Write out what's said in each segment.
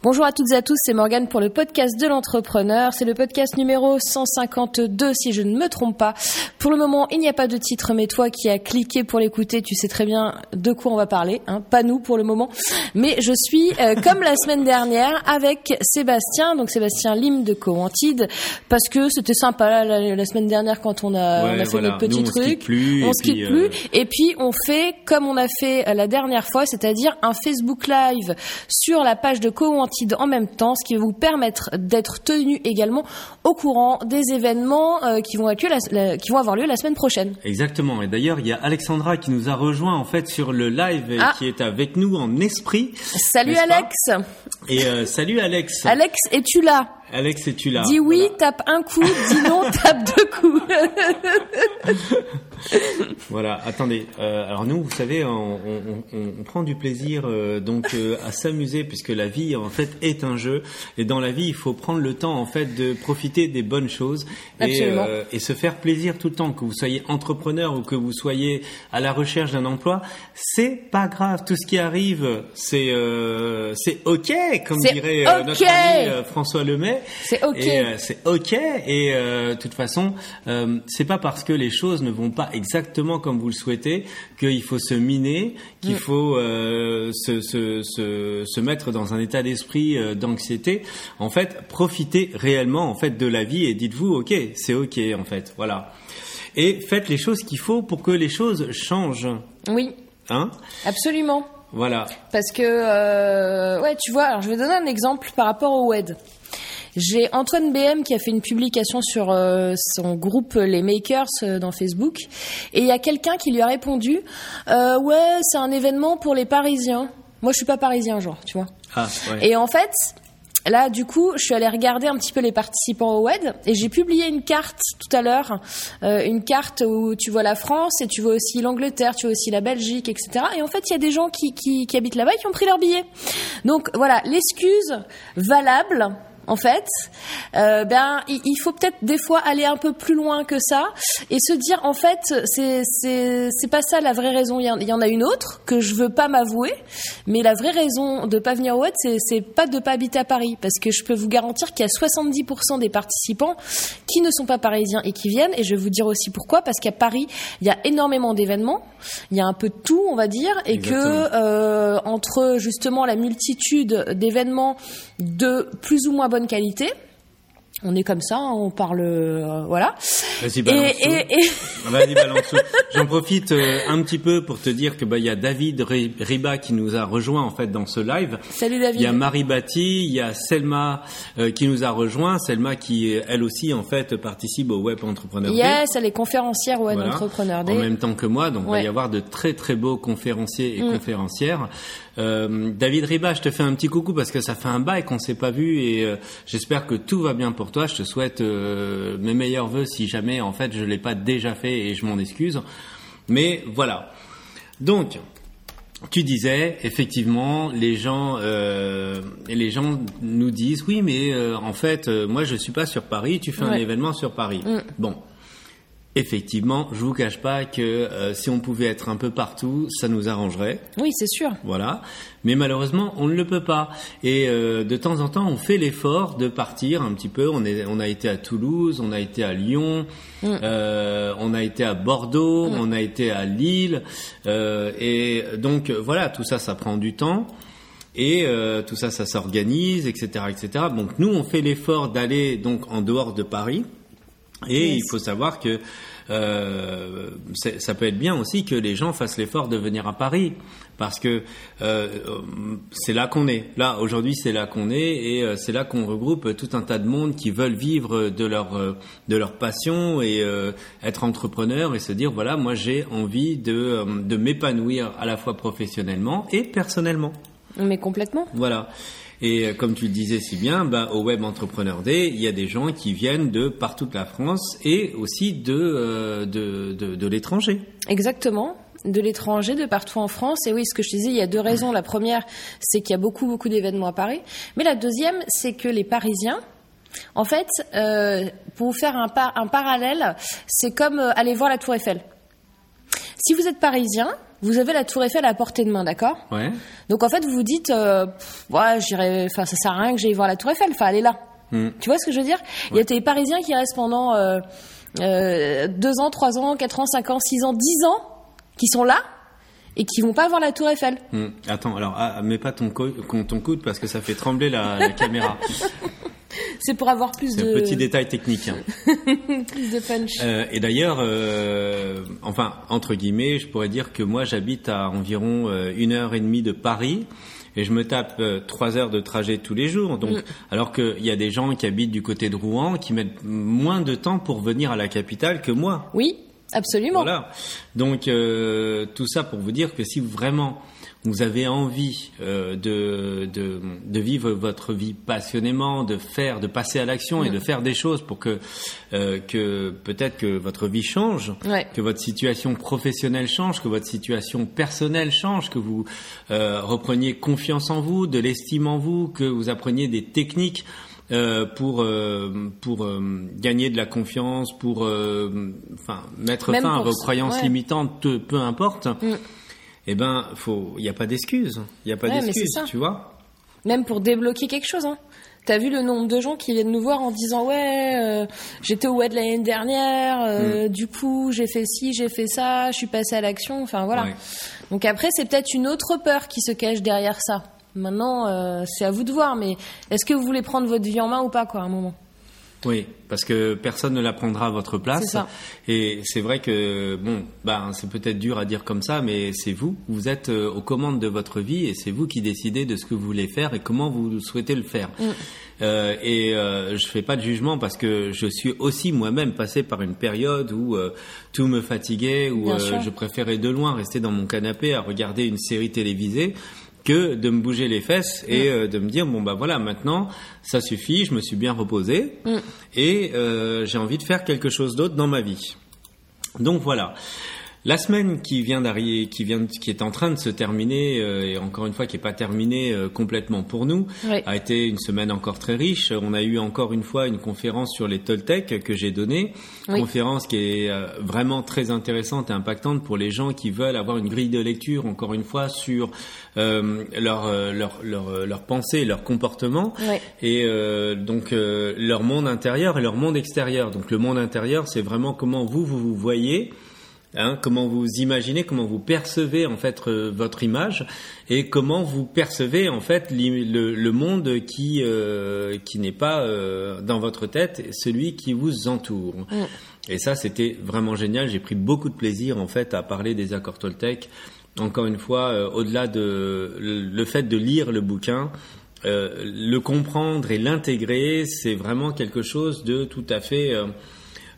Bonjour à toutes et à tous, c'est Morgane pour le podcast de l'entrepreneur. C'est le podcast numéro 152 si je ne me trompe pas. Pour le moment, il n'y a pas de titre, mais toi qui as cliqué pour l'écouter, tu sais très bien de quoi on va parler. Hein pas nous pour le moment. Mais je suis, euh, comme la semaine dernière, avec Sébastien, donc Sébastien Lim de Coantide, parce que c'était sympa la, la, semaine dernière quand on a, Ouais, on a fait voilà. notre petit Nous, on truc. plus, on se quitte plus. euh, Et puis on fait comme on a fait la dernière fois, c'est-à-dire un Facebook Live sur la page de Coantide en même temps, ce qui va vous permettre d'être tenu également au courant des événements euh, qui, vont être lieu la- la- qui vont avoir lieu la semaine prochaine. Exactement. Et d'ailleurs, il y a Alexandra qui nous a rejoint en fait sur le live et Ah. qui est avec nous en esprit. Salut Alex Et euh, salut Alex. Alex, es-tu là? Alex, es-tu là? Dis oui, Voilà. tape un coup, dis non, tape deux coups. Voilà, attendez. Euh, alors nous, vous savez, on, on- on- on prend du plaisir euh, donc euh, à s'amuser puisque la vie en fait est un jeu et dans la vie, il faut prendre le temps en fait de profiter des bonnes choses et, euh, et se faire plaisir tout le temps. Que vous soyez entrepreneur ou que vous soyez à la recherche d'un emploi, c'est pas grave. Tout ce qui arrive, c'est euh, c'est ok, comme dirait euh, notre ami François Lemay. C'est ok. Et, euh, c'est ok et euh, de toute façon euh, c'est pas parce que les choses ne vont pas exactement comme vous le souhaitez qu'il faut se miner qu'il Mm. faut euh, se, se, se, se mettre dans un état d'esprit euh, d'anxiété en fait profitez réellement en fait de la vie et dites-vous ok c'est ok en fait voilà et faites les choses qu'il faut pour que les choses changent oui, hein? Absolument. voilà Parce que, euh, ouais, tu vois, alors je vais donner un exemple par rapport au WED. J'ai Antoine BM qui a fait une publication sur euh, son groupe Les Makers euh, dans Facebook. Et il y a quelqu'un qui lui a répondu euh, Ouais, c'est un événement pour les Parisiens. Moi, je suis pas parisien, genre, tu vois. ah ouais. Et en fait, là, du coup, je suis allée regarder un petit peu les participants au WED et j'ai publié une carte tout à l'heure, euh, une carte où tu vois la France et tu vois aussi l'Angleterre, tu vois aussi la Belgique, etc. Et en fait, il y a des gens qui, qui, qui habitent là-bas et qui ont pris leur billet. Donc voilà, l'excuse valable. En fait, euh, ben il, faut peut-être des fois aller un peu plus loin que ça et se dire en fait c'est c'est c'est pas ça la vraie raison. Il y, en, a une autre que je veux pas m'avouer, mais la vraie raison de pas venir au WED, c'est c'est pas de pas habiter à Paris. Parce que je peux vous garantir qu'il y a 70% des participants qui ne sont pas parisiens et qui viennent. Et je vais vous dire aussi pourquoi. Parce qu'à Paris, il y a énormément d'événements, il y a un peu de tout, on va dire. Et Exactement. que euh, entre justement la multitude d'événements de plus ou moins bonne qualité, on est comme ça, hein, on parle, euh, voilà. Vas-y, Et, balance tout. et, et- Vas-y, balance tout. J'en profite euh, un petit peu pour te dire que bah il y a David Ri- Riba qui nous a rejoint en fait dans ce live. salut Il y a David. Marie Batti, il y a Selma euh, qui nous a rejoint. Selma qui elle aussi en fait participe au Web Entrepreneur Day. Yes, elle est conférencière au Voilà. Entrepreneur En Day. même temps que moi, donc il va y avoir de très très beaux conférenciers et Mm. conférencières. Euh, David Riba, je te fais un petit coucou parce que ça fait un bail qu'on s'est pas vu et euh, j'espère que tout va bien pour toi. Je te souhaite euh, mes meilleurs vœux si jamais en fait je l'ai pas déjà fait et je m'en excuse. Mais voilà. Donc tu disais effectivement les gens euh, et les gens nous disent oui mais euh, en fait euh, moi je suis pas sur Paris tu fais un événement sur Paris Mm. bon effectivement je vous cache pas que euh, si on pouvait être un peu partout ça nous arrangerait. Oui, c'est sûr. voilà. Mais malheureusement on ne le peut pas. Et euh, de temps en temps on fait l'effort de partir un petit peu. On est on a été à Toulouse on a été à Lyon Mm. euh, on a été à Bordeaux on a été à Lille. Et donc voilà tout ça ça prend du temps. Et tout ça ça s'organise etc etc donc nous on fait l'effort d'aller donc en dehors de Paris et Yes. il faut savoir que euh, ça peut être bien aussi que les gens fassent l'effort de venir à Paris parce que euh, c'est là qu'on est. Là aujourd'hui, c'est là qu'on est et euh, c'est là qu'on regroupe tout un tas de monde qui veulent vivre de leur euh, de leur passion et euh, être entrepreneur et se dire voilà, moi j'ai envie de de m'épanouir à la fois professionnellement et personnellement. Mais complètement. Voilà. Et euh, comme tu le disais si bien, bah, au Web Entrepreneur Day, il y a des gens qui viennent de partout de la France et aussi de, euh, de, de, l'étranger. Exactement. De l'étranger, de partout en France. Et oui, ce que je disais, il y a deux raisons. La première, c'est qu'il y a beaucoup, beaucoup d'événements à Paris. Mais la deuxième, c'est que les Parisiens, en fait, euh, pour vous faire un, par- un parallèle, c'est comme aller voir la Tour Eiffel. Si vous êtes parisien, vous avez la Tour Eiffel à portée de main, d'accord Ouais. Donc en fait, vous vous dites, euh, pff, ouais, j'irai, enfin, ça sert à rien que j'aille voir la Tour Eiffel. Enfin, elle est là. Hmm. Tu vois ce que je veux dire Il y a des Parisiens qui restent pendant euh, euh, deux ans, trois ans, quatre ans, cinq ans, six ans, dix ans, qui sont là et qui vont pas voir la Tour Eiffel. Hmm. Attends, alors ah, mets pas ton, co- ton coude parce que ça fait trembler la, la caméra. C'est pour avoir plus de petit détail technique. hein. plus de punch. Euh, et d'ailleurs, euh, enfin entre guillemets, je pourrais dire que moi j'habite à environ euh, une heure et demie de Paris. Et je me tape trois heures de trajet tous les jours. Donc, alors qu'il y a des gens qui habitent du côté de Rouen qui mettent moins de temps pour venir à la capitale que moi. Oui, absolument. Voilà. Donc euh, tout ça pour vous dire que si vraiment vous avez envie euh, de, de, de vivre votre vie passionnément, de faire, de passer à l'action et de faire des choses pour que euh, que peut-être que votre vie change, Ouais. que votre situation professionnelle change, que votre situation personnelle change, que vous euh, repreniez confiance en vous, de l'estime en vous, que vous appreniez des techniques euh, pour euh, pour euh, gagner de la confiance, pour enfin mettre Même fin à vos croyances ouais. limitantes, peu, peu importe. Mm. Eh ben, faut, il n'y a pas d'excuse, il n'y a pas Ouais, d'excuse, tu vois. Même pour débloquer quelque chose. Hein. T'as vu le nombre de gens qui viennent nous voir en disant ouais euh, j'étais au WED l'année dernière, euh, du coup j'ai fait ci, j'ai fait ça, je suis passé à l'action, enfin voilà. Ouais. Donc après c'est peut-être une autre peur qui se cache derrière ça. Maintenant euh, c'est à vous de voir, mais est-ce que vous voulez prendre votre vie en main ou pas quoi à un moment? Oui, parce que personne ne la prendra à votre place. C'est ça. Et c'est vrai que bon, ben c'est peut-être dur à dire comme ça, mais c'est vous. Vous êtes euh, aux commandes de votre vie et c'est vous qui décidez de ce que vous voulez faire et comment vous souhaitez le faire. Mm. Euh, et euh, je fais pas de jugement parce que je suis aussi moi-même passé par une période où euh, tout me fatiguait, où euh, je préférais de loin rester dans mon canapé à regarder une série télévisée que de me bouger les fesses Mm. et euh, de me dire bon bah voilà maintenant ça suffit, je me suis bien reposé Mm. et euh, j'ai envie de faire quelque chose d'autre dans ma vie. Donc voilà. La semaine qui vient d'arriver, qui vient, qui est en train de se terminer, euh, et encore une fois qui n'est pas terminée euh, complètement pour nous, Oui. a été une semaine encore très riche. On a eu encore une fois une conférence sur les Toltec que j'ai donnée, Oui. conférence qui est euh, vraiment très intéressante et impactante pour les gens qui veulent avoir une grille de lecture, encore une fois, sur euh, leur, euh, leur, leur, euh, leur pensée, leur comportement Ouais. et euh, donc euh, leur monde intérieur et leur monde extérieur. Donc le monde intérieur, c'est vraiment comment vous vous, vous voyez, hein, comment vous imaginez, comment vous percevez en fait euh, votre image et comment vous percevez en fait le, le monde qui euh, qui n'est pas euh, dans votre tête, celui qui vous entoure. Et ça, c'était vraiment génial. J'ai pris beaucoup de plaisir en fait à parler des accords Toltec. Encore une fois, euh, au-delà de le, le fait de lire le bouquin, euh, le comprendre et l'intégrer, c'est vraiment quelque chose de tout à fait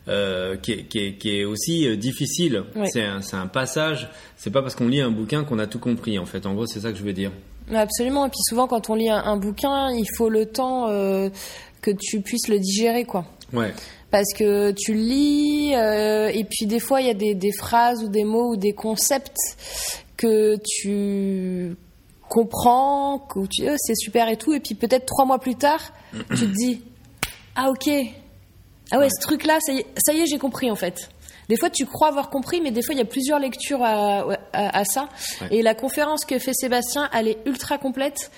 euh, qui, est, qui, est, qui est aussi euh, difficile. Oui. C'est un, un passage. C'est pas parce qu'on lit un bouquin qu'on a tout compris. En fait, en gros, c'est ça que je veux dire. Absolument. Et puis souvent quand on lit un, un bouquin, il faut le temps euh, que tu puisses le digérer quoi. Ouais. parce que tu lis euh, et puis des fois il y a des, des phrases ou des mots ou des concepts que tu comprends, que tu oh, c'est super et tout, et puis peut-être trois mois plus tard, tu te dis ah ok ah ouais, ce truc là ça y est, ça y est j'ai compris en fait. Des fois, tu crois avoir compris, mais des fois, il y a plusieurs lectures à, à, à ça. Ouais. Et la conférence que fait Sébastien, elle est ultra complète.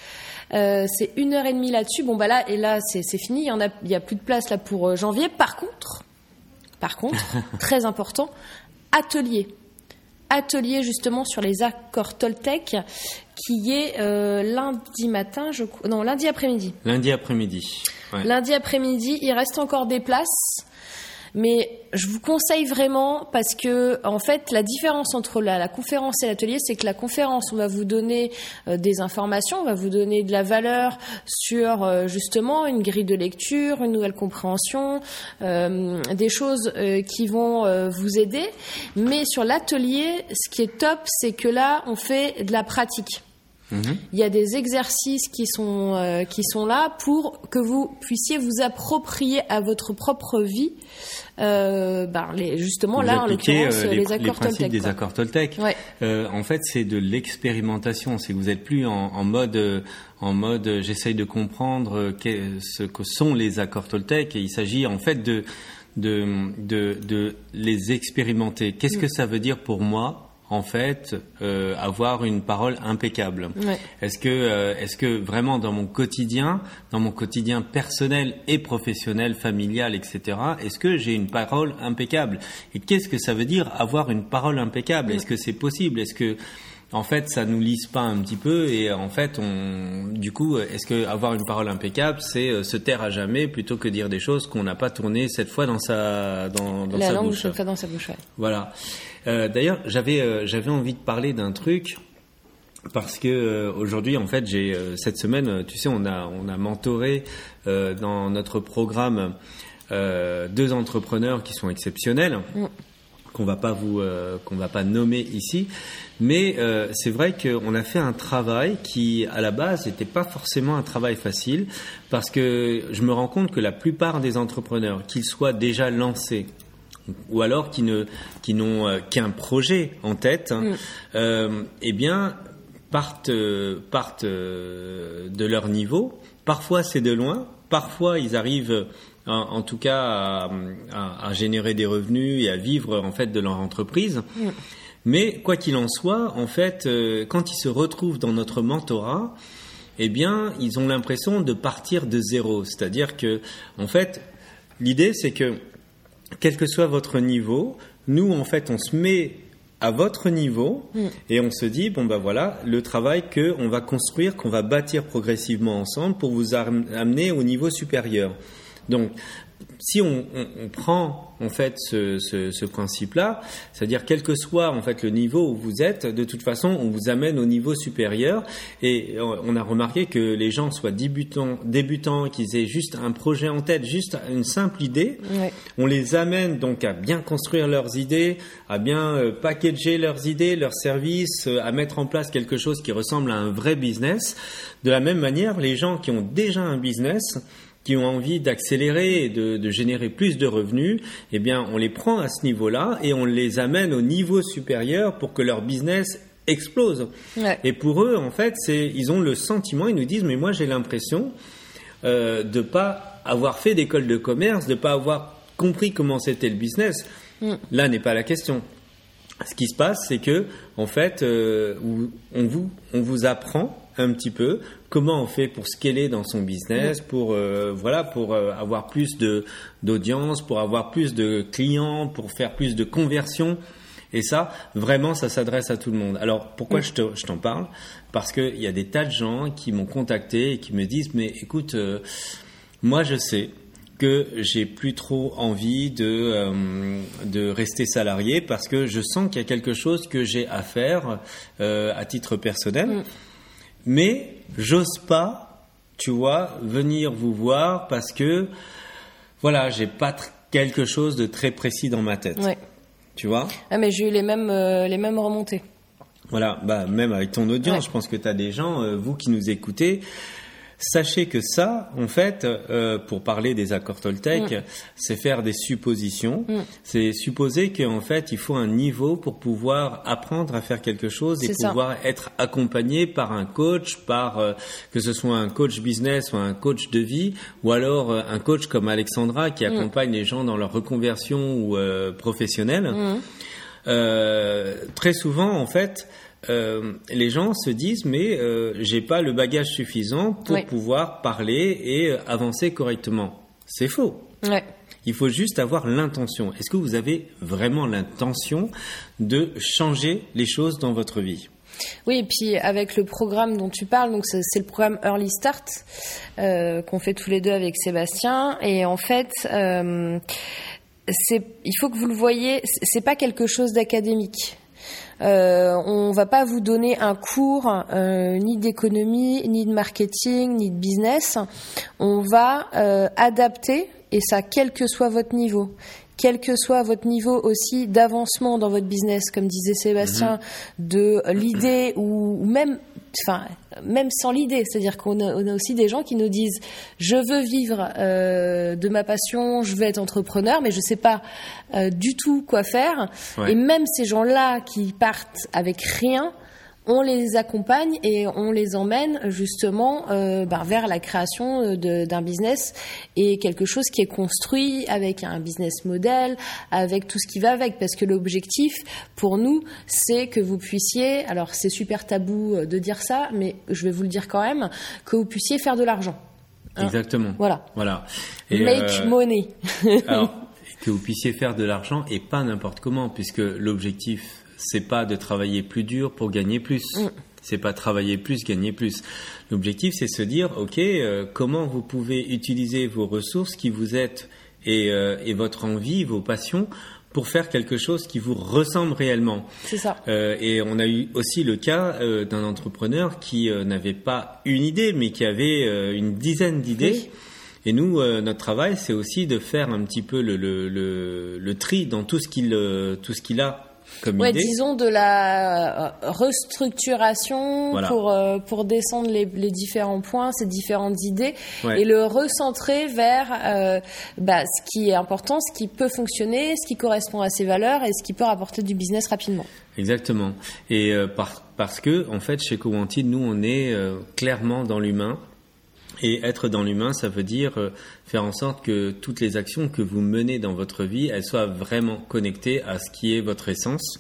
Euh, c'est une heure et demie là-dessus. Bon, bah là, et là, c'est fini. Il y en a, il y a plus de place là pour euh, janvier. Par contre, par contre, très important, atelier. Atelier justement sur les accords Toltec, qui est euh, lundi matin, je crois- non lundi après-midi. Lundi après-midi. Lundi après-midi, il reste encore des places. Mais je vous conseille vraiment parce que en fait la différence entre la, conférence et l'atelier, c'est que la conférence, on va vous donner euh, des informations, on va vous donner de la valeur sur euh, justement une grille de lecture, une nouvelle compréhension, euh, des choses euh, qui vont vous aider. Mais sur l'atelier, ce qui est top, c'est que là, on fait de la pratique. Mhm. Il y a des exercices qui sont euh, qui sont là pour que vous puissiez vous approprier à votre propre vie, euh, ben, les, justement Vous là en appliquez, l'occurrence euh, les, les, les accords principes Toltec. des accords Toltec. Ouais. Euh, en fait, c'est de l'expérimentation. C'est que vous êtes plus en, en mode, euh, en mode, euh, j'essaye de comprendre euh, ce que sont les accords Toltec. Et il s'agit en fait de, de, de, de les expérimenter. Qu'est-ce Mm. que ça veut dire pour moi en fait euh, avoir une parole impeccable Ouais. Est-ce que euh, est-ce que vraiment dans mon quotidien, dans mon quotidien personnel et professionnel, familial, etc. Est-ce que j'ai une parole impeccable? Et qu'est-ce que ça veut dire avoir une parole impeccable? Est-ce que c'est possible? Est-ce que en fait, ça nous lise pas un petit peu et en fait, on, du coup, est-ce que avoir une parole impeccable, c'est euh, se taire à jamais plutôt que dire des choses qu'on n'a pas tournées cette fois dans sa dans, dans La sa langue bouche? dans sa bouche. ouais. voilà. Euh, D'ailleurs, j'avais euh, j'avais envie de parler d'un truc parce que euh, aujourd'hui, en fait, j'ai euh, cette semaine, tu sais, on a on a mentoré euh, dans notre programme deux entrepreneurs qui sont exceptionnels. qu'on va pas vous qu'on va pas nommer ici mais c'est vrai qu'on a fait un travail qui à la base n'était pas forcément un travail facile parce que je me rends compte que la plupart des entrepreneurs qu'ils soient déjà lancés ou alors qui ne qui n'ont euh, qu'un projet en tête, hein, euh, eh bien partent euh, partent de leur niveau. Parfois c'est de loin, parfois ils arrivent en, en tout cas à, à- à générer des revenus et à vivre en fait de leur entreprise. Mais quoi qu'il en soit, en fait, quand ils se retrouvent dans notre mentorat, eh bien, ils ont l'impression de partir de zéro. C'est-à-dire que, en fait, l'idée, c'est que, quel que soit votre niveau, nous, en fait, on se met à votre niveau et on se dit bon ben voilà le travail que on va construire qu'on va bâtir progressivement ensemble pour vous am- amener au niveau supérieur. Donc si on, on- on prend en fait ce, ce- ce principe-là, c'est-à-dire quel que soit en fait le niveau où vous êtes, de toute façon on vous amène au niveau supérieur. Et euh, on a remarqué que les gens soient débutants, débutants, qu'ils aient juste un projet en tête, juste une simple idée, Ouais. on les amène donc à bien construire leurs idées, à bien euh, packager leurs idées, leurs services, euh, à mettre en place quelque chose qui ressemble à un vrai business. De la même manière, les gens qui ont déjà un business, qui ont envie d'accélérer et de, de générer plus de revenus, eh bien, on les prend à ce niveau-là et on les amène au niveau supérieur pour que leur business explose. Ouais. Et pour eux, en fait, c'est, ils ont le sentiment, ils nous disent, mais moi j'ai l'impression euh, de pas avoir fait d'école de commerce, de pas avoir compris comment c'était le business. Là n'est pas la question. Ce qui se passe, c'est que en fait, euh, on vous on vous apprend un petit peu comment on fait pour scaler dans son business, pour euh, voilà, pour euh, avoir plus de d'audience, pour avoir plus de clients, pour faire plus de conversions. Et ça, vraiment, ça s'adresse à tout le monde. Alors, pourquoi je te- je t'en parle? Parce qu'il y a des tas de gens qui m'ont contacté et qui me disent, mais écoute, euh, moi je sais que j'ai plus trop envie de, euh, de rester salarié parce que je sens qu'il y a quelque chose que j'ai à faire euh, à titre personnel. Mais j'ose pas, tu vois, venir vous voir parce que, voilà, j'ai pas quelque chose de très précis dans ma tête. Ouais. Tu vois? Ah, mais j'ai eu les mêmes, euh, les mêmes remontées. Voilà, bah, même avec ton audience, Ouais. je pense que tu as des gens, euh, vous qui nous écoutez, sachez que ça, en fait, euh, pour parler des accords Toltec, Mm. c'est faire des suppositions. C'est supposer qu'en fait, il faut un niveau pour pouvoir apprendre à faire quelque chose et ça. pouvoir être accompagné par un coach, par euh, que ce soit un coach business ou un coach de vie, ou alors euh, un coach comme Alexandra qui Mm. accompagne les gens dans leur reconversion ou euh, professionnelle. Euh, très souvent, en fait, euh, les gens se disent mais euh, j'ai pas le bagage suffisant pour Oui. pouvoir parler et euh, avancer correctement. C'est faux. Il faut juste avoir l'intention. Est-ce que vous avez vraiment l'intention de changer les choses dans votre vie? Oui, et puis avec le programme dont tu parles, donc c'est le programme Early Start euh, qu'on fait tous les deux avec Sébastien. Et en fait, il faut que vous le voyez, c'est pas quelque chose d'académique. Euh, on va pas vous donner un cours euh, ni d'économie, ni de marketing, ni de business. On va euh, adapter, et ça quel que soit votre niveau, quel que soit votre niveau aussi d'avancement dans votre business, comme disait Sébastien, de l'idée ou, ou même, enfin, même sans l'idée, c'est-à-dire qu'on a, on a aussi des gens qui nous disent je veux vivre euh, de ma passion, je veux être entrepreneur, mais je sais pas euh, du tout quoi faire. Ouais. Et même ces gens-là qui partent avec rien, on les accompagne et on les emmène justement euh, ben, vers la création d'un business et quelque chose qui est construit avec un business model, avec tout ce qui va avec. Parce que l'objectif pour nous, c'est que vous puissiez, alors c'est super tabou de dire ça, mais je vais vous le dire quand même, que vous puissiez faire de l'argent. Hein Exactement. Voilà. Voilà. Make euh, money. alors, que vous puissiez faire de l'argent et pas n'importe comment, puisque l'objectif c'est pas de travailler plus dur pour gagner plus. Mm. C'est pas travailler plus, gagner plus. L'objectif, c'est se dire, ok, euh, comment vous pouvez utiliser vos ressources qui vous êtes et, euh, et, votre envie, vos passions, pour faire quelque chose qui vous ressemble réellement. C'est ça. Euh, et on a eu aussi le cas d'un entrepreneur qui n'avait pas une idée, mais qui avait une dizaine d'idées. Et nous, notre travail, c'est aussi de faire un petit peu le, le, le, le tri dans tout ce qu'il tout ce qu'il a ouais, disons de la euh, restructuration pour euh, pour descendre les, les, différents points, ces différentes idées et le recentrer vers euh, bah, ce qui est important, ce qui peut fonctionner, ce qui correspond à ses valeurs et ce qui peut rapporter du business rapidement. Exactement. Et parce que en fait chez Cowanted, nous on est clairement dans l'humain. Et être dans l'humain, ça veut dire euh, faire en sorte que toutes les actions que vous menez dans votre vie, elles soient vraiment connectées à ce qui est votre essence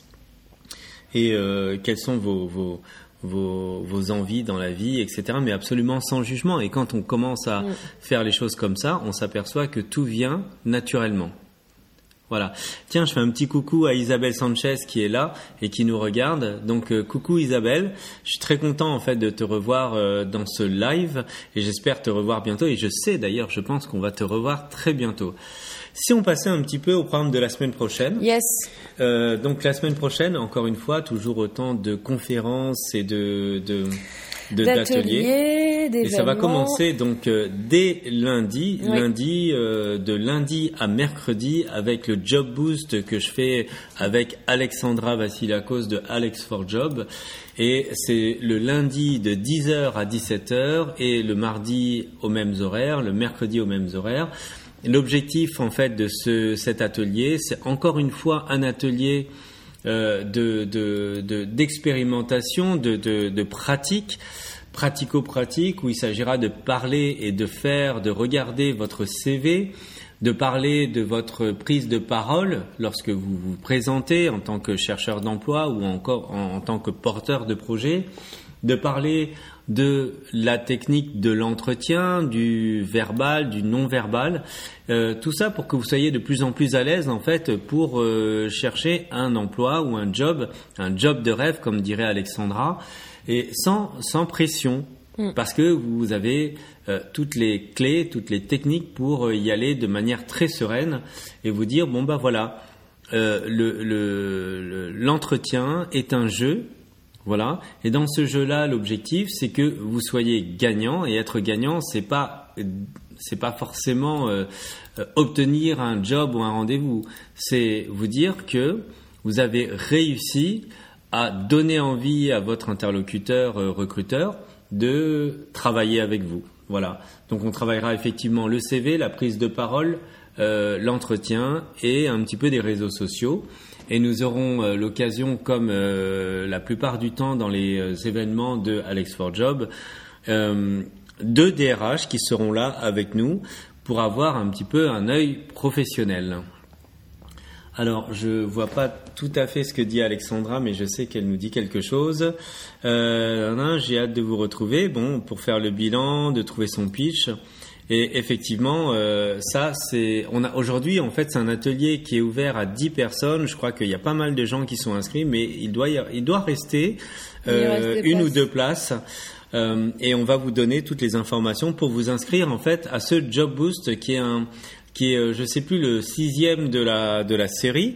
et euh, quelles sont vos, vos, vos, vos, envies dans la vie, etc. Mais absolument sans jugement. Et quand on commence à mm. faire les choses comme ça, on s'aperçoit que tout vient naturellement. Voilà. Tiens, je fais un petit coucou à Isabelle Sanchez qui est là et qui nous regarde. Donc euh, coucou Isabelle, je suis très content en fait de te revoir euh, dans ce live et j'espère te revoir bientôt et je sais d'ailleurs, je pense qu'on va te revoir très bientôt. Si on passait un petit peu au programme de la semaine prochaine. Yes. Euh, donc la semaine prochaine, encore une fois, toujours autant de conférences et de, de d'ateliers. Et ça va commencer donc euh, dès lundi, lundi euh, de lundi à mercredi avec le job boost que je fais avec Alexandra Vassilakos de Alex for Job. Et c'est le lundi de 10h à 17h et le mardi aux mêmes horaires, le mercredi aux mêmes horaires. L'objectif en fait de ce, cet atelier, c'est encore une fois un atelier d'expérimentation, de, de, de, pratique pratico-pratique où il s'agira de parler et de faire, de regarder votre CV, de parler de votre prise de parole lorsque vous vous présentez en tant que chercheur d'emploi ou encore en, tant que porteur de projet, de parler de la technique de l'entretien, du verbal, du non-verbal, euh, tout ça pour que vous soyez de plus en plus à l'aise en fait pour euh, chercher un emploi ou un job, un job de rêve comme dirait Alexandra, et sans sans pression mm. parce que vous avez euh, toutes les clés, toutes les techniques pour y aller de manière très sereine et vous dire bon bah voilà l'entretien le, est un jeu voilà. Et dans ce jeu-là, l'objectif, c'est que vous soyez gagnant. Et être gagnant, c'est pas c'est pas forcément euh, euh, obtenir un job ou un rendez-vous. C'est vous dire que vous avez réussi à donner envie à votre interlocuteur euh, recruteur de travailler avec vous. Voilà. Donc on travaillera effectivement le CV, la prise de parole, l'entretien et un petit peu des réseaux sociaux et nous aurons euh, l'occasion, comme euh, la plupart du temps dans les euh, événements de Alex for Job, deux DRH qui seront là avec nous pour avoir un petit peu un œil professionnel. Alors, je vois pas tout à fait ce que dit Alexandra, mais je sais qu'elle nous dit quelque chose. J'ai hâte de vous retrouver, bon, pour faire le bilan, de trouver son pitch. Et effectivement, euh, ça, c'est, on a aujourd'hui, en fait, c'est un atelier qui est ouvert à 10 personnes. Je crois qu'il y a pas mal de gens qui sont inscrits, mais il doit, il doit rester euh, une ou deux places. Euh, et on va vous donner toutes les informations pour vous inscrire en fait à ce Job Boost qui est un qui est, euh, je sais plus, le sixième de la de la série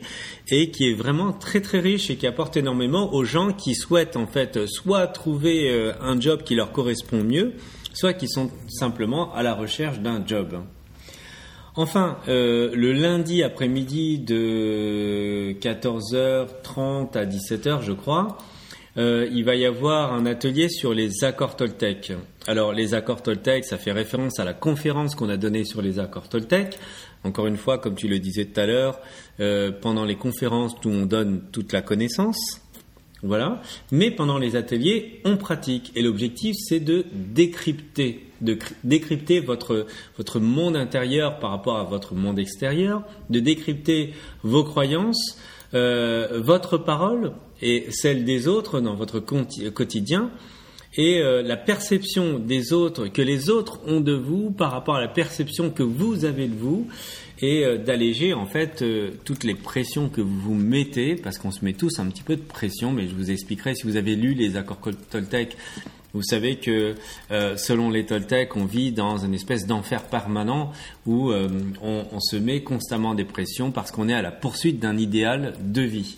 et qui est vraiment très très riche et qui apporte énormément aux gens qui souhaitent en fait soit trouver euh, un job qui leur correspond mieux, soit qui sont simplement à la recherche d'un job. Enfin, euh, le lundi après-midi de 14h30 à 17h, je crois, euh, il va y avoir un atelier sur les accords Toltec. Alors, les accords Toltec, ça fait référence à la conférence qu'on a donnée sur les accords Toltec. Encore une fois, comme tu le disais tout à l'heure, euh, pendant les conférences, où on donne toute la connaissance. Voilà. Mais pendant les ateliers, on pratique. Et l'objectif, c'est de décrypter, de décrypter votre, votre monde intérieur par rapport à votre monde extérieur, de décrypter vos croyances, euh, votre parole et celle des autres dans votre quotidien et euh, la perception des autres, que les autres ont de vous par rapport à la perception que vous avez de vous et euh, d'alléger en fait euh, toutes les pressions que vous vous mettez, parce qu'on se met tous un petit peu de pression, mais je vous expliquerai si vous avez lu les accords Toltec. Vous savez que euh, selon les Toltec, on vit dans une espèce d'enfer permanent où on, on, se met constamment des pressions parce qu'on est à la poursuite d'un idéal de vie.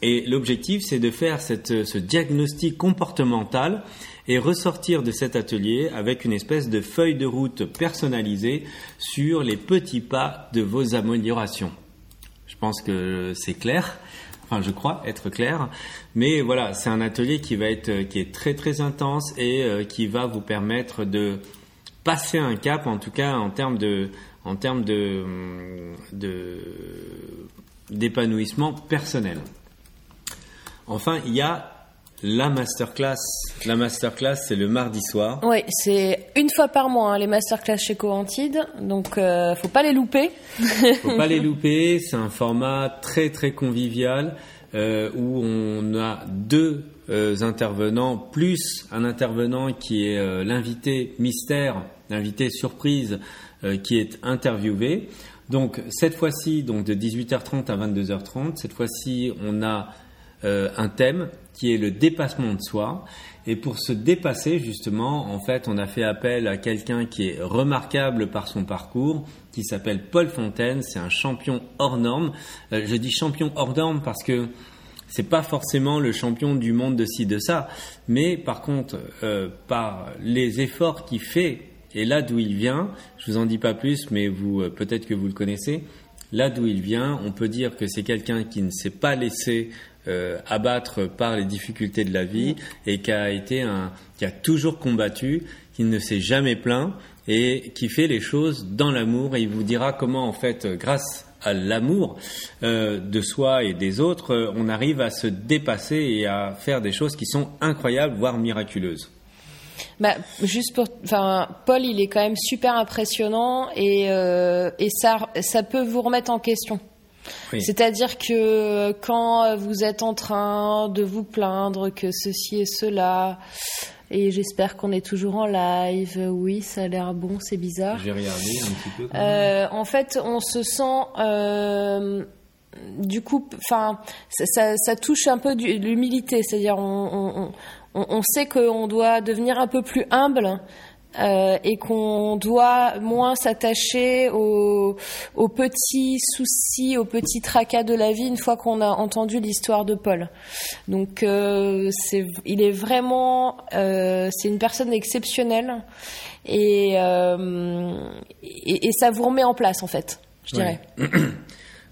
Et l'objectif, c'est de faire cette, ce diagnostic comportemental et ressortir de cet atelier avec une espèce de feuille de route personnalisée sur les petits pas de vos améliorations. Je pense que c'est clair. Enfin, je crois être clair. Mais voilà, c'est un atelier qui va être, qui est très très intense et euh, qui va vous permettre de passer un cap, en tout cas en termes de, en termes de, de d'épanouissement personnel. Enfin, il y a la masterclass. La masterclass, c'est le mardi soir. Oui, c'est une fois par mois hein, les masterclass chez Coantide, donc euh, faut pas les louper. faut pas les louper. C'est un format très très convivial euh, où on a deux euh, intervenants plus un intervenant qui est l'invité mystère, l'invité surprise qui est interviewé. Donc cette fois-ci, donc de 18h30 à 22h30, cette fois-ci, on a euh, un thème qui est le dépassement de soi. Et pour se dépasser, justement, en fait, on a fait appel à quelqu'un qui est remarquable par son parcours, qui s'appelle Paul Fontaine. C'est un champion hors norme. Euh, je dis champion hors norme parce que c'est pas forcément le champion du monde de ci de ça, mais par contre, euh, par les efforts qu'il fait et là d'où il vient, je vous en dis pas plus, mais vous peut-être que vous le connaissez. Là d'où il vient, on peut dire que c'est quelqu'un qui ne s'est pas laissé euh, abattre par les difficultés de la vie et qui a été un, qui a toujours combattu, qui ne s'est jamais plaint et qui fait les choses dans l'amour il vous dira comment en fait grâce à l'amour euh, de soi et des autres, euh, on arrive à se dépasser et à faire des choses qui sont incroyables, voire miraculeuses. Bah, juste pour, Paul, il est quand même super impressionnant et, et ça, ça peut vous remettre en question. C'est-à-dire que quand vous êtes en train de vous plaindre que ceci et cela, et j'espère qu'on est toujours en live. Oui, ça a l'air bon, c'est bizarre. J'ai regardé un petit peu. Euh, en fait, on se sent. Euh, du coup, enfin, ça, ça, touche un peu l'humilité, c'est-à-dire on, on, on, sait qu'on doit devenir un peu plus humble euh, et qu'on doit moins s'attacher aux, petits soucis, aux petits tracas de la vie une fois qu'on a entendu l'histoire de Paul. Donc, euh, il est vraiment, euh, c'est une personne exceptionnelle et, et, ça vous remet en place en fait, je dirais.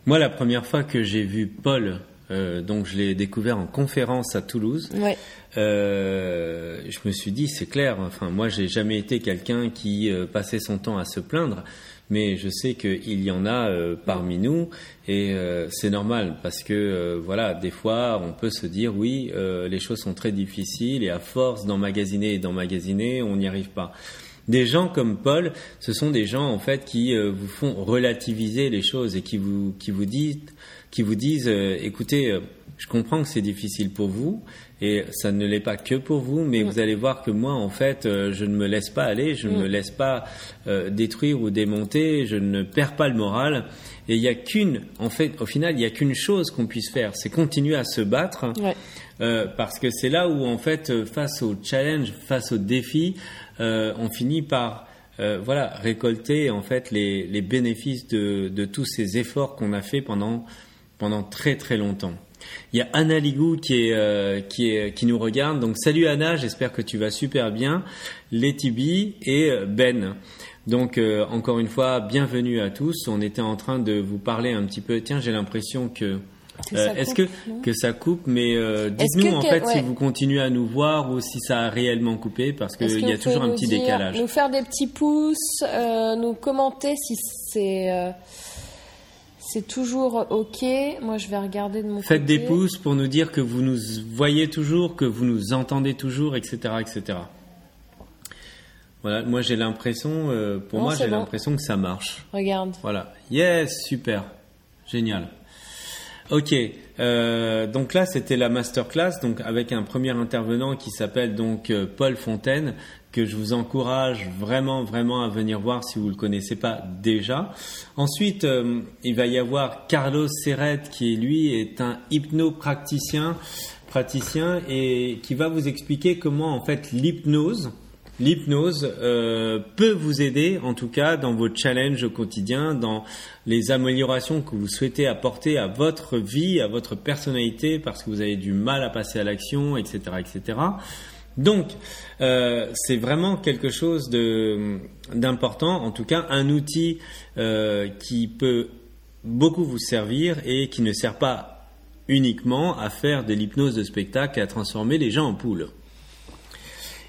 Moi, la première fois que j'ai vu Paul euh, donc je l'ai découvert en conférence à Toulouse. Ouais. Euh, je me suis dit c'est clair. Enfin moi j'ai jamais été quelqu'un qui euh, passait son temps à se plaindre, mais je sais qu'il y en a euh, parmi nous et euh, c'est normal parce que voilà des fois on peut se dire oui les choses sont très difficiles et à force d'emmagasiner et d'emmagasiner on n'y arrive pas. Des gens comme Paul, ce sont des gens en fait qui vous font relativiser les choses et qui vous qui vous disent qui vous disent euh, écoutez, euh, je comprends que c'est difficile pour vous et ça ne l'est pas que pour vous, mais vous allez voir que moi, en fait, euh, je ne me laisse pas aller, je ne me laisse pas détruire ou démonter, je ne perds pas le moral. Et il n'y a qu'une, en fait, au final, il n'y a qu'une chose qu'on puisse faire, c'est continuer à se battre, parce que c'est là où, en fait, face au challenge, face au défi, on finit par voilà récolter en fait les, les bénéfices de, de tous ces efforts qu'on a fait pendant pendant très très longtemps. Il y a Anna Ligou qui est, euh, qui est qui nous regarde. Donc salut Anna, j'espère que tu vas super bien. Letty et euh, Ben. Donc euh, encore une fois, bienvenue à tous. On était en train de vous parler un petit peu. Tiens, j'ai l'impression que est-ce que que ça coupe? Mais dites-nous en fait si vous continuez à nous voir ou si ça a réellement coupé parce qu'il y a toujours un petit décalage. Nous faire des petits pouces, nous commenter si c'est C'est toujours OK. Moi, je vais regarder de mon Faites côté. des pouces pour nous dire que vous nous voyez toujours, que vous nous entendez toujours, etc. etc. Voilà, moi j'ai l'impression, euh, pour Non, moi j'ai bon. l'impression que ça marche. Regarde. Voilà. Yes, super. Génial. Ok. euh, donc là, c'était la masterclass, donc avec un premier intervenant qui s'appelle donc euh, Paul Fontaine, que je vous encourage vraiment, vraiment à venir voir si vous le connaissez pas déjà. Ensuite, euh, il va y avoir Carlos Serret, qui lui est un hypnopraticien, praticien et qui va vous expliquer comment en fait l'hypnose L'hypnose euh, peut vous aider, en tout cas, dans vos challenges au quotidien, dans les améliorations que vous souhaitez apporter à votre vie, à votre personnalité, parce que vous avez du mal à passer à l'action, etc., etc. Donc, euh, c'est vraiment quelque chose d'important, en tout cas, un outil euh, qui peut beaucoup vous servir et qui ne sert pas uniquement à faire de l'hypnose de spectacle et à transformer les gens en poules.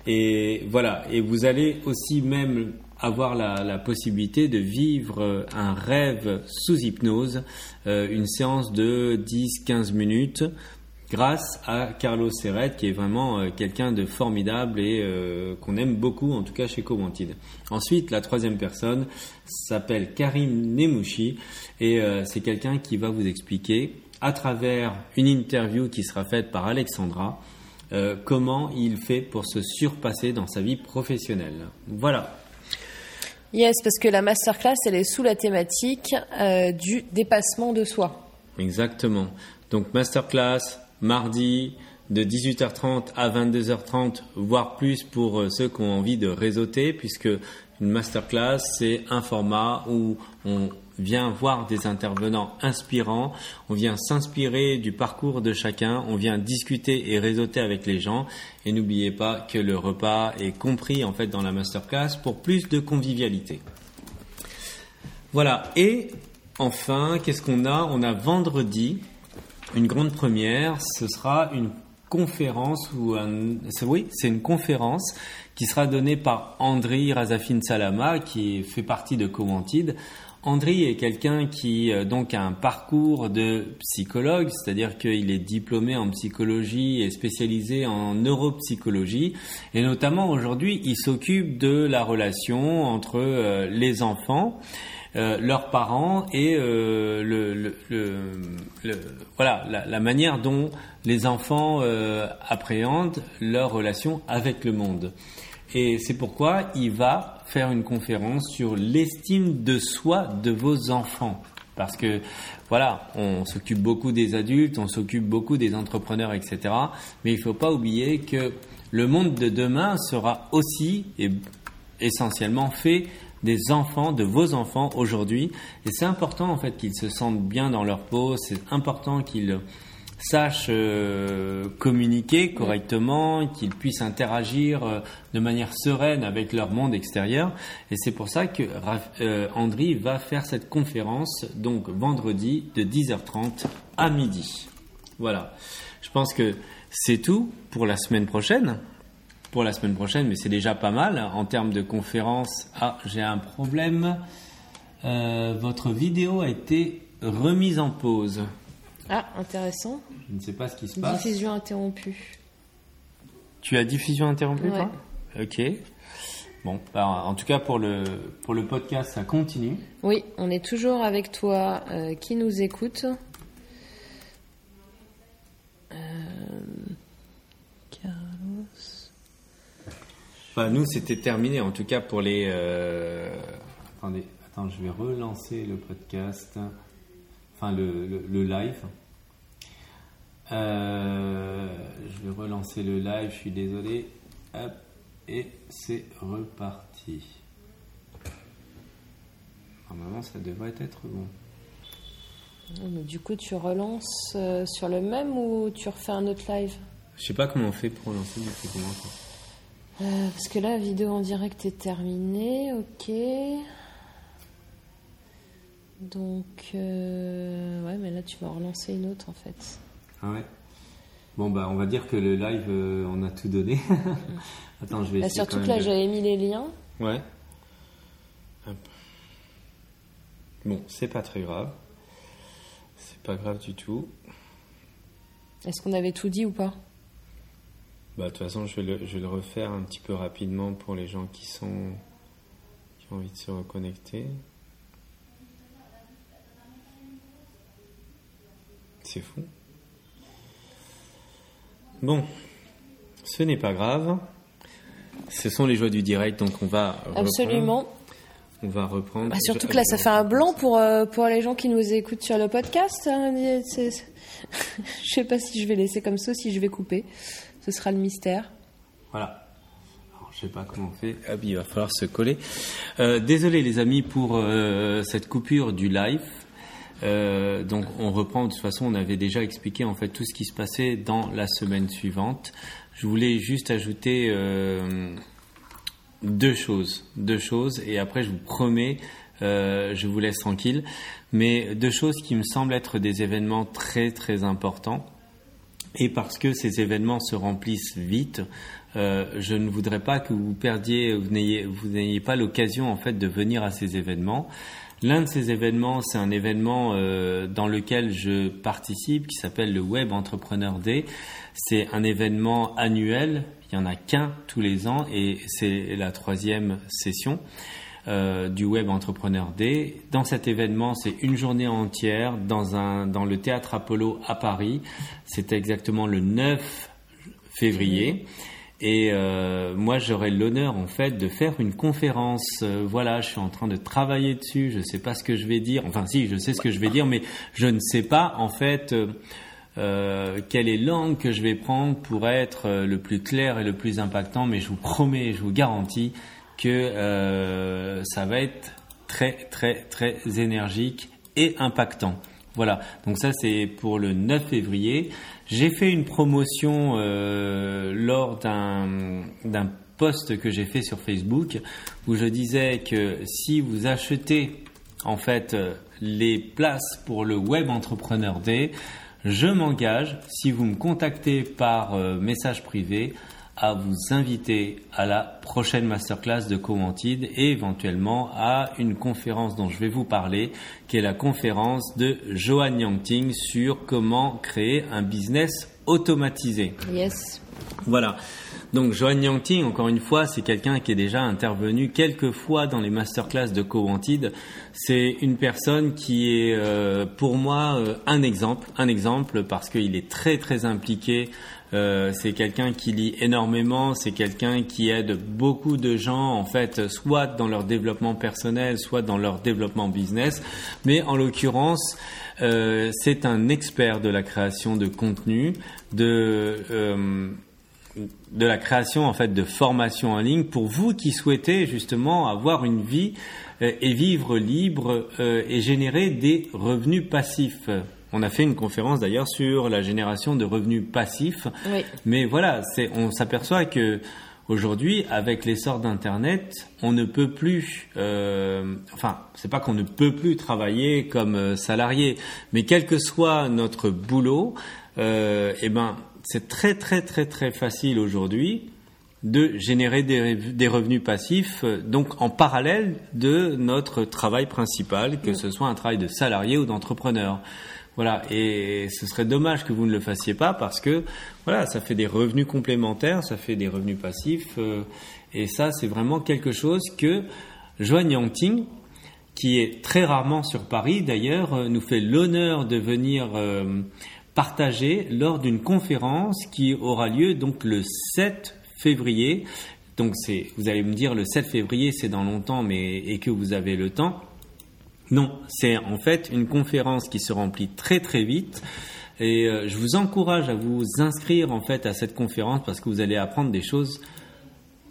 Et voilà, et vous allez aussi même avoir la, possibilité de vivre un rêve sous hypnose, euh, une séance de 10-15 minutes, grâce à Carlos Serret, qui est vraiment euh, quelqu'un de formidable et euh, qu'on aime beaucoup, en tout cas chez Comentide. Ensuite, la troisième personne s'appelle Karim Nemouchi, et euh, c'est quelqu'un qui va vous expliquer, à travers une interview qui sera faite par Alexandra, comment il fait pour se surpasser dans sa vie professionnelle. Voilà. Yes, parce que la masterclass, elle est sous la thématique du dépassement de soi. Exactement. Donc masterclass mardi de 18h30 à 22h30, voire plus pour euh, ceux qui ont envie de réseauter, puisque une masterclass, c'est un format où on vient voir des intervenants inspirants, on vient s'inspirer du parcours de chacun, on vient discuter et réseauter avec les gens. Et n'oubliez pas que le repas est compris en fait dans la masterclass pour plus de convivialité. Voilà. Et enfin, qu'est-ce qu'on a? On a vendredi une grande première. Ce sera une conférence ou un, oui, c'est une conférence qui sera donnée par Andri Razafin Salama, qui fait partie de Commentide. Andri est quelqu'un qui euh, donc a un parcours de psychologue, c'est-à-dire qu'il est diplômé en psychologie et spécialisé en neuropsychologie. Et notamment aujourd'hui, il s'occupe de la relation entre euh, les enfants euh, leurs parents et euh, le, voilà la, la manière dont les enfants euh, appréhendent leur relation avec le monde. Et c'est pourquoi il va faire une conférence sur l'estime de soi de vos enfants. Parce que voilà, on s'occupe beaucoup des adultes, on s'occupe beaucoup des entrepreneurs, etc. Mais il ne faut pas oublier que le monde de demain sera aussi et essentiellement fait des enfants, de vos enfants aujourd'hui. Et c'est important en fait qu'ils se sentent bien dans leur peau, c'est important qu'ils sachent euh, communiquer correctement, qu'ils puissent interagir euh, de manière sereine avec leur monde extérieur. Et c'est pour ça que euh, Andri va faire cette conférence donc vendredi de 10h30 à midi. Voilà. Je pense que c'est tout pour la semaine prochaine pour la semaine prochaine, mais c'est déjà pas mal en termes de conférence. Ah, j'ai un problème. Euh, votre vidéo a été remise en pause. Ah, intéressant. Je ne sais pas ce qui se passe. Diffusion interrompue. Tu as diffusion interrompue, Ouais. toi Ok. Bon, bah, en tout cas pour le pour le podcast, ça continue. Oui, on est toujours avec toi euh, qui nous écoute. Euh, Carlos. Bah, nous, c'était terminé en tout cas pour les. euh, Attendez, attends, je vais relancer le podcast, enfin le, le, le live. Euh, je vais relancer le live, je suis désolé. Hop, et c'est reparti. Normalement, ça devrait être bon. Mais du coup, tu relances euh, sur le même ou tu refais un autre live? Je sais pas comment on fait pour lancer du coup, comment on fait? Euh, Parce que là, la vidéo en direct est terminée, ok. Donc, euh, ouais, mais là, tu vas relancer une autre en fait. Ah ouais. Bon bah on va dire que le live euh, on a tout donné. Attends je vais Bah, essayer surtout quand que même là, de- j'avais mis les liens. Ouais. Hop. Bon, c'est pas très grave. C'est pas grave du tout. Est-ce qu'on avait tout dit ou pas? Bah, de toute façon, je vais, le, je vais le refaire un petit peu rapidement pour les gens qui sont qui ont envie de se reconnecter. C'est fou. Bon, ce n'est pas grave. Ce sont les joies du direct, donc on va Absolument. reprendre. On va reprendre. Bah, surtout que là, ça fait un blanc pour, euh, pour les gens qui nous écoutent sur le podcast. hein. Je sais pas si je vais laisser comme ça ou si je vais couper. Ce sera le mystère. Voilà. Je sais pas comment on fait. Ah il va falloir se coller. Euh, désolé les amis pour euh, cette coupure du live. Euh, donc on reprend. De toute façon, on avait déjà expliqué en fait tout ce qui se passait dans la semaine suivante. Je voulais juste ajouter deux choses, deux choses, et après je vous promets, je vous laisse tranquille. Mais deux choses qui me semblent être des événements très très importants. Et parce que ces événements se remplissent vite, euh, je ne voudrais pas que vous perdiez, vous n'ayez, pas l'occasion en fait de venir à ces événements. L'un de ces événements, c'est un événement euh, dans lequel je participe, qui s'appelle le Web Entrepreneur Day. C'est un événement annuel. Il y en a qu'un tous les ans et c'est la troisième session euh, du Web Entrepreneur Day. Dans cet événement, c'est une journée entière dans, le théâtre Apollo à Paris. C'était exactement le 9 février. Et euh, moi, j'aurai l'honneur en fait de faire une conférence. Euh, voilà, je suis en train de travailler dessus. Je ne sais pas ce que je vais dire. Enfin, si, je sais ce que je vais dire, mais je ne sais pas en fait quelle est l'angle que je vais prendre pour être le plus clair et le plus impactant. Mais je vous promets, je vous garantis que euh, ça va être très, très, très énergique et impactant. Voilà, donc ça c'est pour le 9 février. J'ai fait une promotion euh, lors d'un post que j'ai fait sur Facebook où je disais que si vous achetez en fait euh, les places pour le Web Entrepreneur Day, je m'engage, si vous me contactez par message privé, à vous inviter à la prochaine masterclass de Comentide et éventuellement à une conférence dont je vais vous parler, qui est la conférence de Johan Yangting sur comment créer un business automatisé. Yes. Voilà. Donc Johan Yangting, encore une fois, c'est quelqu'un qui est déjà intervenu quelques fois dans les masterclass de Cowanted. C'est une personne qui est euh, pour moi euh, un exemple, un exemple parce qu'il est très très impliqué. Euh, c'est quelqu'un qui lit énormément, c'est quelqu'un qui aide beaucoup de gens en fait, soit dans leur développement personnel, soit dans leur développement business. Mais en l'occurrence, euh, c'est un expert de la création de contenu, de euh, de la création en fait de formations en ligne pour vous qui souhaitez justement avoir une vie et vivre libre et générer des revenus passifs. On a fait une conférence d'ailleurs sur la génération de revenus passifs. Oui. Mais voilà, c'est, on s'aperçoit que aujourd'hui, avec l'essor d'Internet, on ne peut plus, euh, enfin, c'est pas qu'on ne peut plus travailler comme euh, salarié, mais quel que soit notre boulot, euh, eh ben, c'est très très très très facile aujourd'hui de générer des, des revenus passifs, euh, donc en parallèle de notre travail principal, que ce soit un travail de salarié ou d'entrepreneur. Voilà, et ce serait dommage que vous ne le fassiez pas parce que voilà, ça fait des revenus complémentaires, ça fait des revenus passifs, euh, et ça c'est vraiment quelque chose que Joanne Yangting, qui est très rarement sur Paris d'ailleurs, euh, nous fait l'honneur de venir euh, partager lors d'une conférence qui aura lieu donc le 7 février. Donc c'est, vous allez me dire le 7 février c'est dans longtemps, mais et que vous avez le temps. Non, c'est en fait une conférence qui se remplit très très vite. Et euh, je vous encourage à vous inscrire en fait à cette conférence parce que vous allez apprendre des choses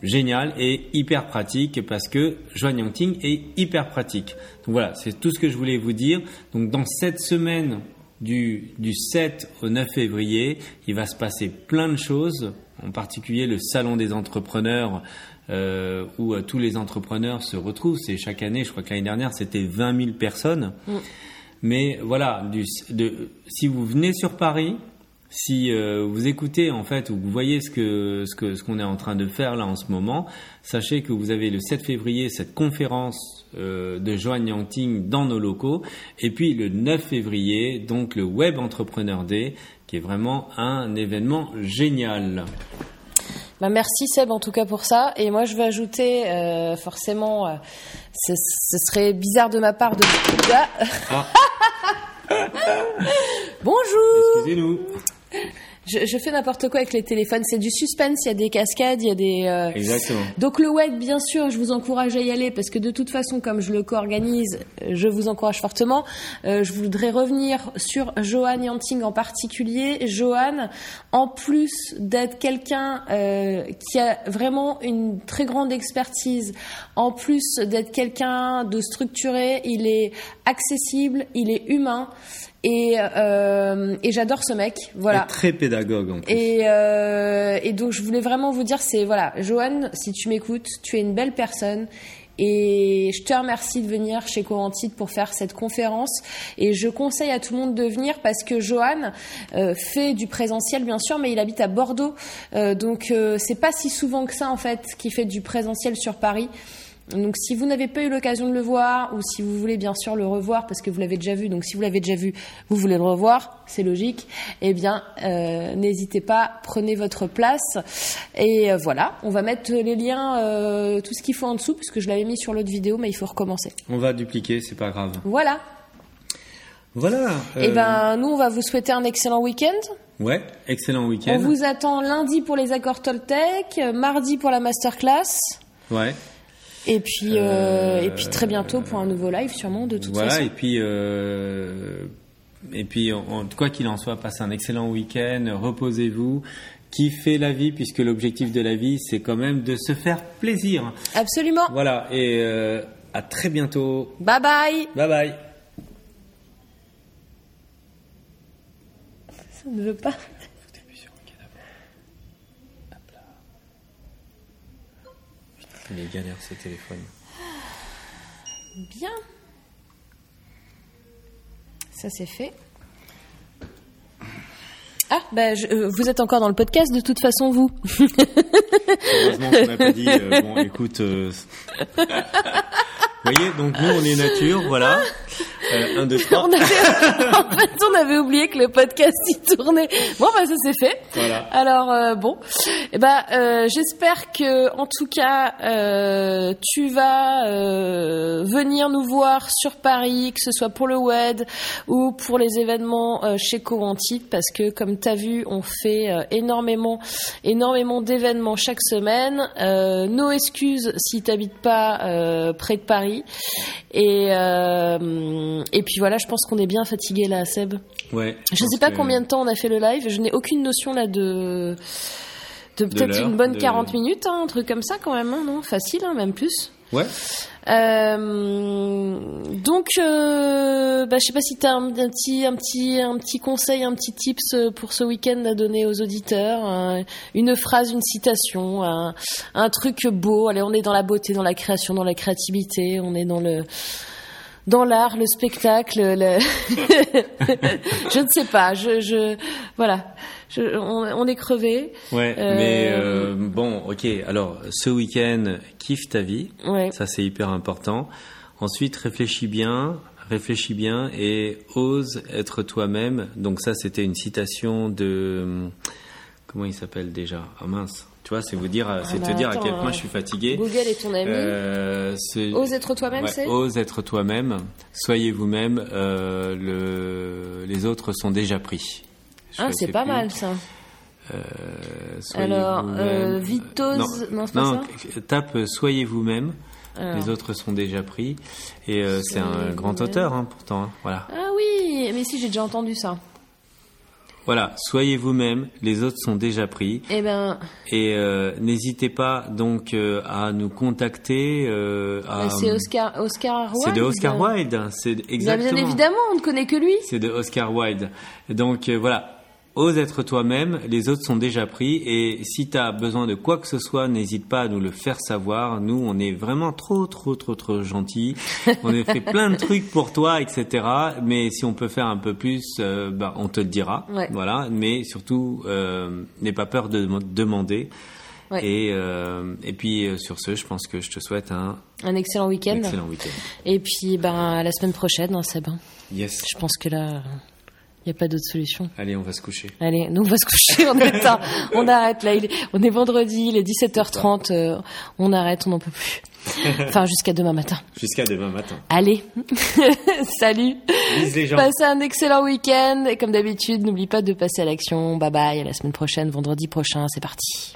géniales et hyper pratiques parce que Joanne Yangting est hyper pratique. Voilà, c'est tout ce que je voulais vous dire. Donc dans cette semaine du 7 au 9 février, il va se passer plein de choses, en particulier le salon des entrepreneurs euh, où euh, tous les entrepreneurs se retrouvent. C'est chaque année, je crois que l'année dernière c'était 20 000 personnes. Mais voilà, du, de, si vous venez sur Paris, si euh, vous écoutez en fait ou vous voyez ce que ce que ce qu'on est en train de faire là en ce moment, sachez que vous avez le 7 février cette conférence euh, de Joanne Yangting dans nos locaux et puis le 9 février donc le Web Entrepreneur Day qui est vraiment un événement génial. Bah merci Seb en tout cas pour ça. Et moi je veux ajouter euh, forcément, euh, ce, ce serait bizarre de ma part de. Ah. Bonjour. Excusez-nous. Je, je fais n'importe quoi avec les téléphones. C'est du suspense. Il y a des cascades, il y a des. euh, Exactement. Donc le web, bien sûr, je vous encourage à y aller parce que de toute façon, comme je le co-organise, je vous encourage fortement. Euh, je voudrais revenir sur Johan Yanting en particulier. Johan, en plus d'être quelqu'un euh, qui a vraiment une très grande expertise, en plus d'être quelqu'un de structuré, il est accessible, il est humain. Et, euh, et j'adore ce mec, voilà. Et très pédagogue en plus. Et, euh, et donc je voulais vraiment vous dire, c'est voilà, Johan, si tu m'écoutes, tu es une belle personne. Et je te remercie de venir chez Corantide pour faire cette conférence. Et je conseille à tout le monde de venir parce que Johan euh, fait du présentiel, bien sûr, mais il habite à Bordeaux. Euh, donc euh, c'est pas si souvent que ça, en fait, qu'il fait du présentiel sur Paris. Donc si vous n'avez pas eu l'occasion de le voir ou si vous voulez bien sûr le revoir parce que vous l'avez déjà vu, donc si vous l'avez déjà vu, vous voulez le revoir, c'est logique, eh bien euh, n'hésitez pas, prenez votre place et euh, voilà, on va mettre les liens, euh, tout ce qu'il faut en dessous puisque je l'avais mis sur l'autre vidéo mais il faut recommencer. On va dupliquer, c'est pas grave. Voilà. Voilà. Euh, ben nous on va vous souhaiter un excellent week-end. Ouais, excellent On week-end. vous attend lundi pour les accords Toltec, mardi pour la masterclass. Ouais. Et puis, euh, et puis très bientôt pour un nouveau live, sûrement, de toute Voilà, façon. et puis, euh, et puis, quoi qu'il en soit, passez un excellent week-end, reposez-vous, kiffez la vie, puisque l'objectif de la vie, c'est quand même de se faire plaisir. Absolument. Voilà, et euh, à très bientôt. Bye bye. Bye bye. Ça ne veut pas. Il est galère ce téléphone. Bien. Ça c'est fait. Ah, bah, je- euh, vous êtes encore dans le podcast de toute façon, vous. Heureusement qu'on n'a pas dit, euh, bon, écoute. euh, Vous voyez, donc nous, on est nature, voilà. Euh, un, deux, trois. On avait, en fait, on avait oublié que le podcast y tournait. Bon, bah, ça c'est fait. Voilà. Alors, euh, bon. Eh ben, euh, j'espère que, en tout cas, euh, tu vas venir nous voir sur Paris, que ce soit pour le web ou pour les événements chez Corantite, parce que, comme tu as vu, on fait énormément, énormément d'événements chaque semaine. Nos excuses si t'habites pas euh, près de Paris. Et, euh, et puis voilà, je pense qu'on est bien fatigué là, Seb. Ouais. Je sais pas combien de temps on a fait le live. Je n'ai aucune notion là de de peut-être une bonne de- 40 minutes, hein, un truc comme ça quand même, hein, non? Facile, hein, même plus. Ouais. Euh, donc, euh, bah, je sais pas si tu as un, un petit, un petit, un petit conseil, un petit tips euh, pour ce week-end à donner aux auditeurs, un- une phrase, une citation, un, truc beau. Allez, on est dans la beauté, dans la création, dans la créativité, on est dans le dans l'art, le spectacle, le... je ne sais pas, je voilà, je, on, on est crevé. Ouais, Euh, mais euh, bon, ok. Alors, ce week-end, kiffe ta vie. Ouais. Ça, c'est hyper important. Ensuite, réfléchis bien, réfléchis bien et ose être toi-même. Donc ça, c'était une citation de comment il s'appelle déjà? Ah mince. Tu vois, c'est vous dire, c'est bah te dire à quel point je suis fatigué. Google est ton ami. Euh, c'est- Ose être toi-même, Ouais, c'est? ose être toi-même. Soyez vous-même. euh, le... Les autres sont déjà pris. Ah, c'est pas plus. mal ça. Euh, Alors, euh, Vitose- non, c'est pas non, tape euh, Soyez vous-même. Les autres sont déjà pris. Et euh, c'est un grand auteur, hein, pourtant. hein. Voilà. Ah oui, mais si j'ai déjà entendu ça. Voilà. Soyez vous-même. Les autres sont déjà pris. Eh ben, Et euh, n'hésitez pas donc euh, à nous contacter. euh, à- c'est Oscar, Oscar Wilde. C'est de Oscar Wilde. C'est Bien, exactement. bien évidemment, on ne connaît que lui. C'est de Oscar Wilde. Donc euh, voilà. Ose être toi-même, les autres sont déjà pris et si tu as besoin de quoi que ce soit, n'hésite pas à nous le faire savoir. Nous, on est vraiment trop, trop, trop, trop gentils. On a fait plein de trucs pour toi, etc. Mais si on peut faire un peu plus, euh, bah, on te le dira. Ouais. Voilà. Mais surtout, euh, n'aie pas peur de dem- demander. Ouais. Et, euh, et puis euh, sur ce, je pense que je te souhaite un Un excellent week-end. excellent week-end. Et puis, ben, à la semaine prochaine, hein, Seb. hein. Yes. Je pense que là, il n'y a pas d'autre solution. Allez, on va se coucher. Allez, nous on va se coucher, on est tard. On arrête là, il est- on est vendredi, il est 17h30, euh, on arrête, on n'en peut plus. Enfin, jusqu'à demain matin. Jusqu'à demain matin. Allez, salut. Les gens. Passez un excellent week-end et comme d'habitude, n'oublie pas de passer à l'action. Bye bye, à la semaine prochaine, vendredi prochain, c'est parti.